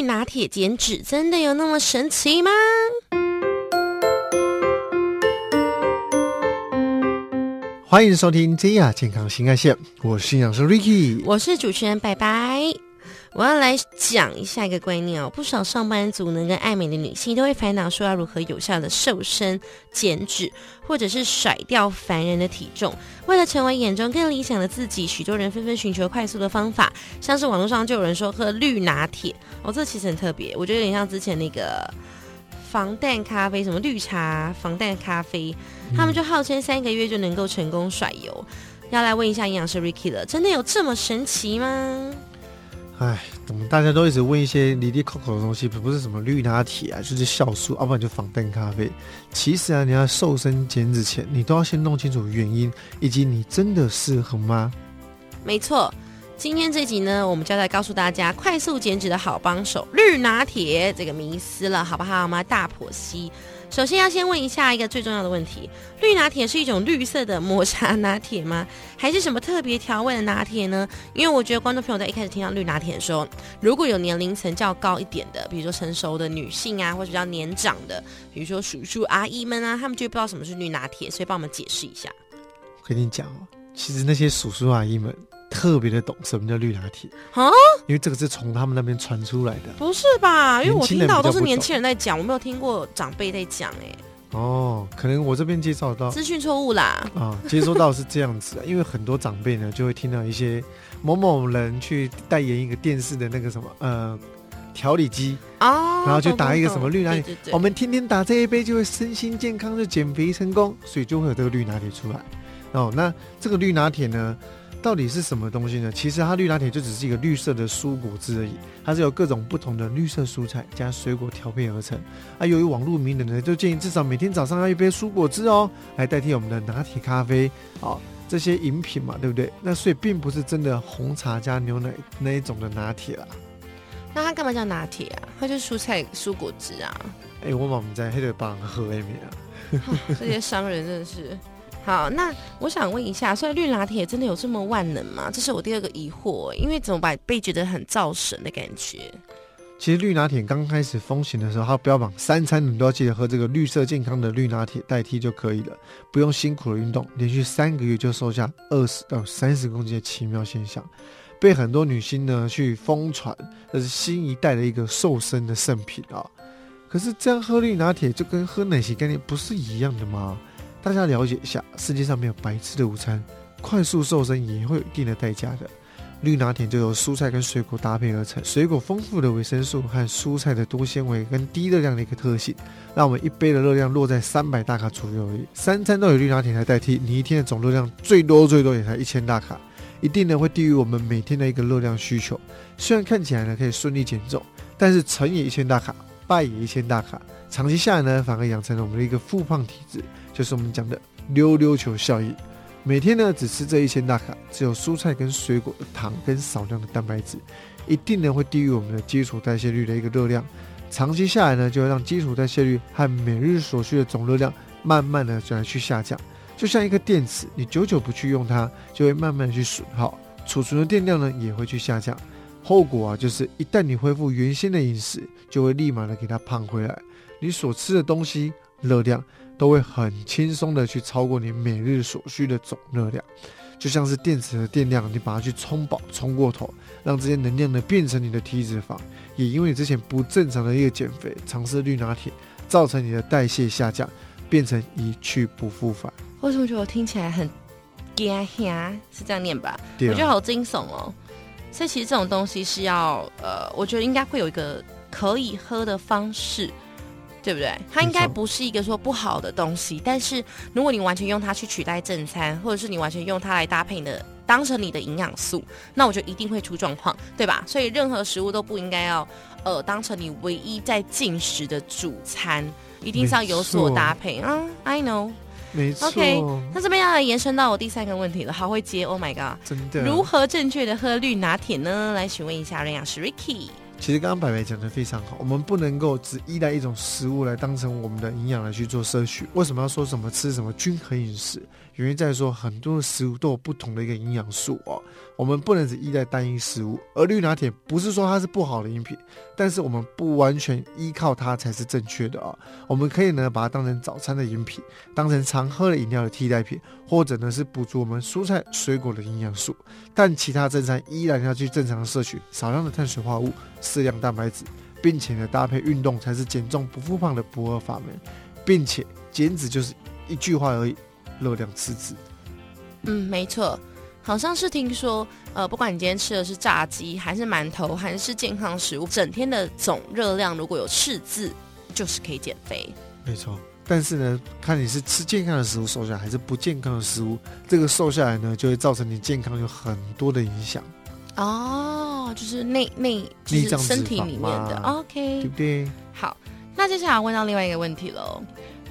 绿拿铁减脂真的有那么神奇吗？欢迎收听 J 亚健康新干线，我是营养师 Ricky，我是主持人白白。我要来讲一下一个观念哦，不少上班族呢跟爱美的女性都会烦恼说要如何有效的瘦身减脂，或者是甩掉烦人的体重。为了成为眼中更理想的自己，许多人纷纷寻求快速的方法，像是网络上就有人说喝绿拿铁哦，这其实很特别，我觉得有点像之前那个防弹咖啡，什么绿茶防弹咖啡，他们就号称三个月就能够成功甩油。要来问一下营养师 Ricky 了，真的有这么神奇吗？哎，怎么大家都一直问一些离离口口的东西，不是什么绿拿铁啊，就是酵素，要不然就防弹咖啡。其实啊，你要瘦身减脂前，你都要先弄清楚原因，以及你真的适合吗？没错，今天这集呢，我们就来告诉大家快速减脂的好帮手——绿拿铁这个迷思了，好不好吗？大婆西。首先要先问一下一个最重要的问题：绿拿铁是一种绿色的抹茶拿铁吗？还是什么特别调味的拿铁呢？因为我觉得观众朋友在一开始听到绿拿铁的时候，如果有年龄层较高一点的，比如说成熟的女性啊，或者比较年长的，比如说叔叔阿姨们啊，他们就不知道什么是绿拿铁，所以帮我们解释一下。我跟你讲哦，其实那些叔叔阿姨们。特别的懂什么叫绿拿铁啊，因为这个是从他们那边传出来的。不是吧？因为我听到都是年轻人在讲，我没有听过长辈在讲哎。哦，可能我这边介绍到资讯错误啦。啊，接收到是这样子，因为很多长辈呢就会听到一些某某人去代言一个电视的那个什么呃调理机啊，然后就打一个什么绿拿铁，我们天天打这一杯就会身心健康，就减肥成功，所以就会有这个绿拿铁出来。哦，那这个绿拿铁呢？到底是什么东西呢？其实它绿拿铁就只是一个绿色的蔬果汁而已，它是由各种不同的绿色蔬菜加水果调配而成。啊，由于网络名人呢，就建议至少每天早上要一杯蔬果汁哦，来代替我们的拿铁咖啡哦这些饮品嘛，对不对？那所以并不是真的红茶加牛奶那一种的拿铁啦。那它干嘛叫拿铁啊？它就是蔬菜蔬果汁啊。哎，我我们在黑的帮喝 A 米啊。这些商人真的是。好，那我想问一下，所以绿拿铁真的有这么万能吗？这是我第二个疑惑，因为怎么把被觉得很造神的感觉。其实绿拿铁刚开始风行的时候，它标榜三餐你都要记得喝这个绿色健康的绿拿铁代替就可以了，不用辛苦的运动，连续三个月就瘦下二十到三十公斤的奇妙现象，被很多女星呢去疯传，这是新一代的一个瘦身的圣品啊。可是这样喝绿拿铁就跟喝奶昔概念不是一样的吗？大家了解一下，世界上没有白吃的午餐，快速瘦身也会有一定的代价的。绿拿铁就由蔬菜跟水果搭配而成，水果丰富的维生素和蔬菜的多纤维跟低热量的一个特性，让我们一杯的热量落在三百大卡左右而已。三餐都有绿拿铁来代替，你一天的总热量最多最多也才一千大卡，一定呢会低于我们每天的一个热量需求。虽然看起来呢可以顺利减重，但是乘以一千大卡，败也一千大卡，长期下来呢反而养成了我们的一个复胖体质。就是我们讲的溜溜球效应，每天呢只吃这一千大卡，只有蔬菜跟水果的糖跟少量的蛋白质，一定呢会低于我们的基础代谢率的一个热量，长期下来呢就会让基础代谢率和每日所需的总热量慢慢的就来去下降，就像一个电池，你久久不去用它，就会慢慢的去损耗，储存的电量呢也会去下降，后果啊就是一旦你恢复原先的饮食，就会立马的给它胖回来，你所吃的东西热量。都会很轻松的去超过你每日所需的总热量，就像是电池的电量，你把它去充饱、充过头，让这些能量呢变成你的体脂肪。也因为你之前不正常的一个减肥，尝试绿拿铁，造成你的代谢下降，变成一去不复返。为什么觉得我听起来很惊吓？是这样念吧？我觉得好惊悚哦。所以其实这种东西是要呃，我觉得应该会有一个可以喝的方式。对不对？它应该不是一个说不好的东西，但是如果你完全用它去取代正餐，或者是你完全用它来搭配你的，当成你的营养素，那我就一定会出状况，对吧？所以任何食物都不应该要，呃，当成你唯一在进食的主餐，一定是要有所搭配啊。I know，没错。OK，那这边要来延伸到我第三个问题了，好会接，Oh my god，真的，如何正确的喝绿拿铁呢？来询问一下瑞亚师 Ricky。其实刚刚白白讲的非常好，我们不能够只依赖一种食物来当成我们的营养来去做摄取。为什么要说什么吃什么均衡饮食？原因在说很多的食物都有不同的一个营养素哦，我们不能只依赖单一食物。而绿拿铁不是说它是不好的饮品，但是我们不完全依靠它才是正确的啊。我们可以呢把它当成早餐的饮品，当成常喝的饮料的替代品，或者呢是补足我们蔬菜水果的营养素。但其他正餐依然要去正常摄取少量的碳水化合物。适量蛋白质，并且呢搭配运动才是减重不复胖的不二法门，并且减脂就是一句话而已，热量赤字。嗯，没错，好像是听说，呃，不管你今天吃的是炸鸡，还是馒头，还是健康食物，整天的总热量如果有赤字，就是可以减肥。没错，但是呢，看你是吃健康的食物瘦下来，还是不健康的食物，这个瘦下来呢，就会造成你健康有很多的影响。哦，就是内内就是身体里面的，OK，对不对？好，那接下来问到另外一个问题喽，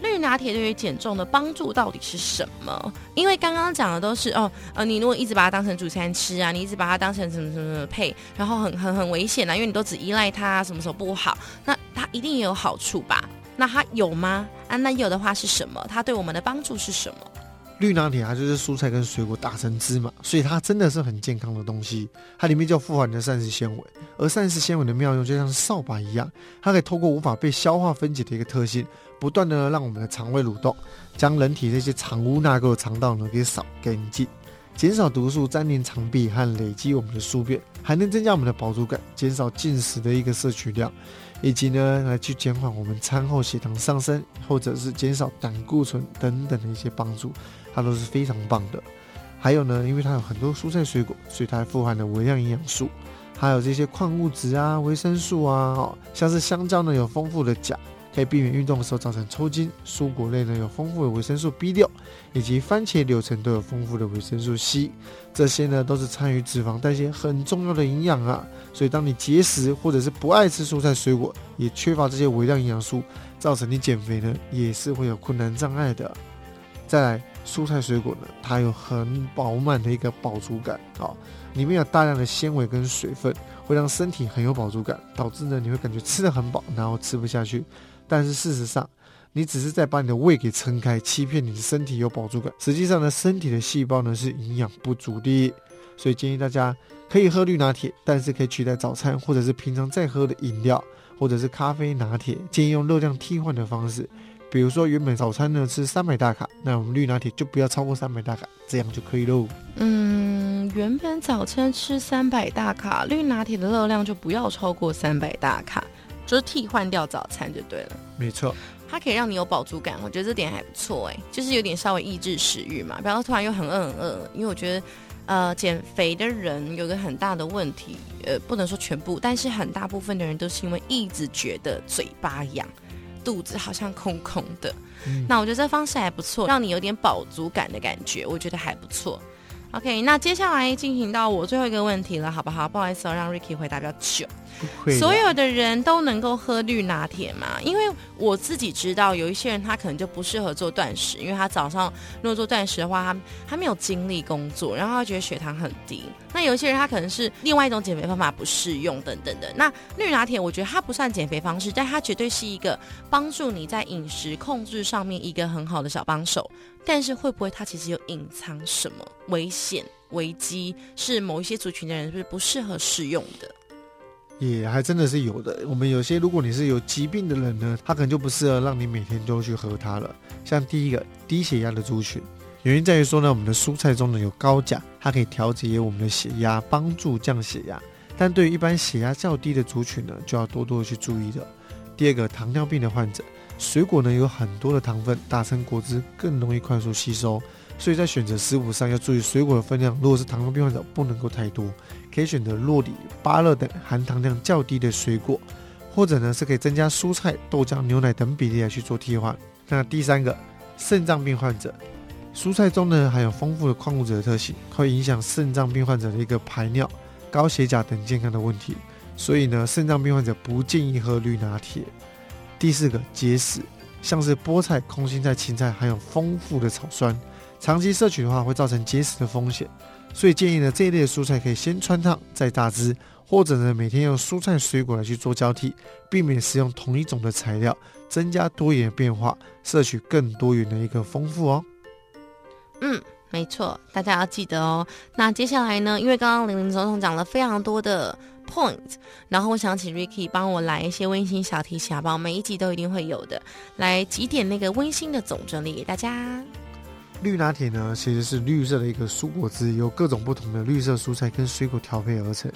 绿拿铁对于减重的帮助到底是什么？因为刚刚讲的都是哦，呃，你如果一直把它当成主餐吃啊，你一直把它当成什么什么配，然后很很很危险啊，因为你都只依赖它，什么时候不好？那它一定也有好处吧？那它有吗？啊，那有的话是什么？它对我们的帮助是什么？绿拿铁它就是蔬菜跟水果打成汁嘛，所以它真的是很健康的东西。它里面就富含的膳食纤维，而膳食纤维的妙用就像扫把一样，它可以透过无法被消化分解的一个特性，不断的让我们的肠胃蠕动，将人体这些藏污纳垢的肠道呢给扫干净，减少毒素粘连肠壁和累积我们的宿便，还能增加我们的饱足感，减少进食的一个摄取量。以及呢，来去减缓我们餐后血糖上升，或者是减少胆固醇等等的一些帮助，它都是非常棒的。还有呢，因为它有很多蔬菜水果，所以它富含了微量营养素，还有这些矿物质啊、维生素啊，像是香蕉呢有丰富的钾。可以避免运动的时候造成抽筋。蔬果类呢有丰富的维生素 B 六，以及番茄、柳橙都有丰富的维生素 C，这些呢都是参与脂肪代谢很重要的营养啊。所以当你节食或者是不爱吃蔬菜水果，也缺乏这些微量营养素，造成你减肥呢也是会有困难障碍的。再来，蔬菜水果呢，它有很饱满的一个饱足感啊，里面有大量的纤维跟水分，会让身体很有饱足感，导致呢你会感觉吃的很饱，然后吃不下去。但是事实上，你只是在把你的胃给撑开，欺骗你的身体有饱足感。实际上呢，身体的细胞呢是营养不足的，所以建议大家可以喝绿拿铁，但是可以取代早餐或者是平常在喝的饮料，或者是咖啡拿铁。建议用热量替换的方式，比如说原本早餐呢吃三百大卡，那我们绿拿铁就不要超过三百大卡，这样就可以喽。嗯，原本早餐吃三百大卡，绿拿铁的热量就不要超过三百大卡。就是替换掉早餐就对了，没错，它可以让你有饱足感，我觉得这点还不错哎，就是有点稍微抑制食欲嘛，不要突然又很饿很饿。因为我觉得，呃，减肥的人有个很大的问题，呃，不能说全部，但是很大部分的人都是因为一直觉得嘴巴痒，肚子好像空空的。那我觉得这方式还不错，让你有点饱足感的感觉，我觉得还不错。OK，那接下来进行到我最后一个问题了，好不好？不好意思哦，让 Ricky 回答比较久。所有的人都能够喝绿拿铁吗？因为我自己知道，有一些人他可能就不适合做断食，因为他早上如果做断食的话，他他没有精力工作，然后他觉得血糖很低。那有一些人他可能是另外一种减肥方法不适用等等的。那绿拿铁，我觉得它不算减肥方式，但它绝对是一个帮助你在饮食控制上面一个很好的小帮手。但是会不会它其实有隐藏什么危险危机，是某一些族群的人是不是不适合使用的？也还真的是有的。我们有些如果你是有疾病的人呢，他可能就不适合让你每天都去喝它了。像第一个低血压的族群，原因在于说呢，我们的蔬菜中呢有高钾，它可以调节我们的血压，帮助降血压。但对于一般血压较低的族群呢，就要多多的去注意的。第二个糖尿病的患者。水果呢有很多的糖分，打成果汁更容易快速吸收，所以在选择食物上要注意水果的分量。如果是糖尿病患者，不能够太多，可以选择洛梨、芭乐等含糖量较低的水果，或者呢是可以增加蔬菜、豆浆、牛奶等比例来去做替换。那第三个，肾脏病患者，蔬菜中呢含有丰富的矿物质的特性，会影响肾脏病患者的一个排尿、高血钾等健康的问题，所以呢肾脏病患者不建议喝绿拿铁。第四个结石，像是菠菜、空心菜、芹菜含有丰富的草酸，长期摄取的话会造成结石的风险。所以建议呢这一类蔬菜可以先穿烫再榨汁，或者呢每天用蔬菜水果来去做交替，避免使用同一种的材料，增加多元变化，摄取更多元的一个丰富哦。嗯，没错，大家要记得哦。那接下来呢，因为刚刚林林总总讲了非常多的 point，然后我想请 Ricky 帮我来一些温馨小提醒，好不好？每一集都一定会有的，来几点那个温馨的总整理给大家。绿拿铁呢，其实是绿色的一个蔬果汁，由各种不同的绿色蔬菜跟水果调配而成。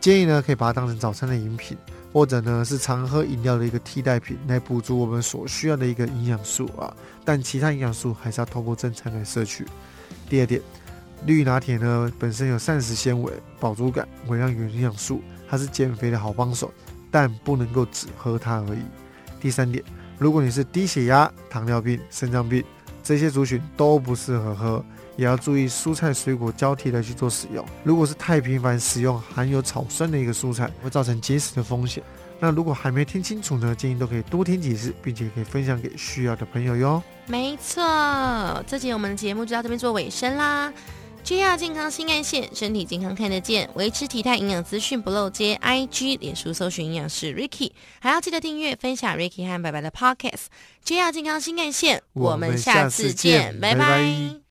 建议呢，可以把它当成早餐的饮品，或者呢是常喝饮料的一个替代品，来补足我们所需要的一个营养素啊。但其他营养素还是要透过正餐来摄取。第二点，绿拿铁呢本身有膳食纤维、饱足感、微量元营养素，它是减肥的好帮手，但不能够只喝它而已。第三点，如果你是低血压、糖尿病、肾脏病这些族群都不适合喝，也要注意蔬菜水果交替的去做使用。如果是太频繁使用含有草酸的一个蔬菜，会造成结石的风险。那如果还没听清楚呢，建议都可以多听几次，并且可以分享给需要的朋友哟。没错，这集我们的节目就到这边做尾声啦。JR 健康新干线，身体健康看得见，维持体态营养资讯不漏接。IG 脸书搜寻营养师 Ricky，还要记得订阅分享 Ricky 和白白的 Podcast。JR 健康新干线，我们下次见，拜拜。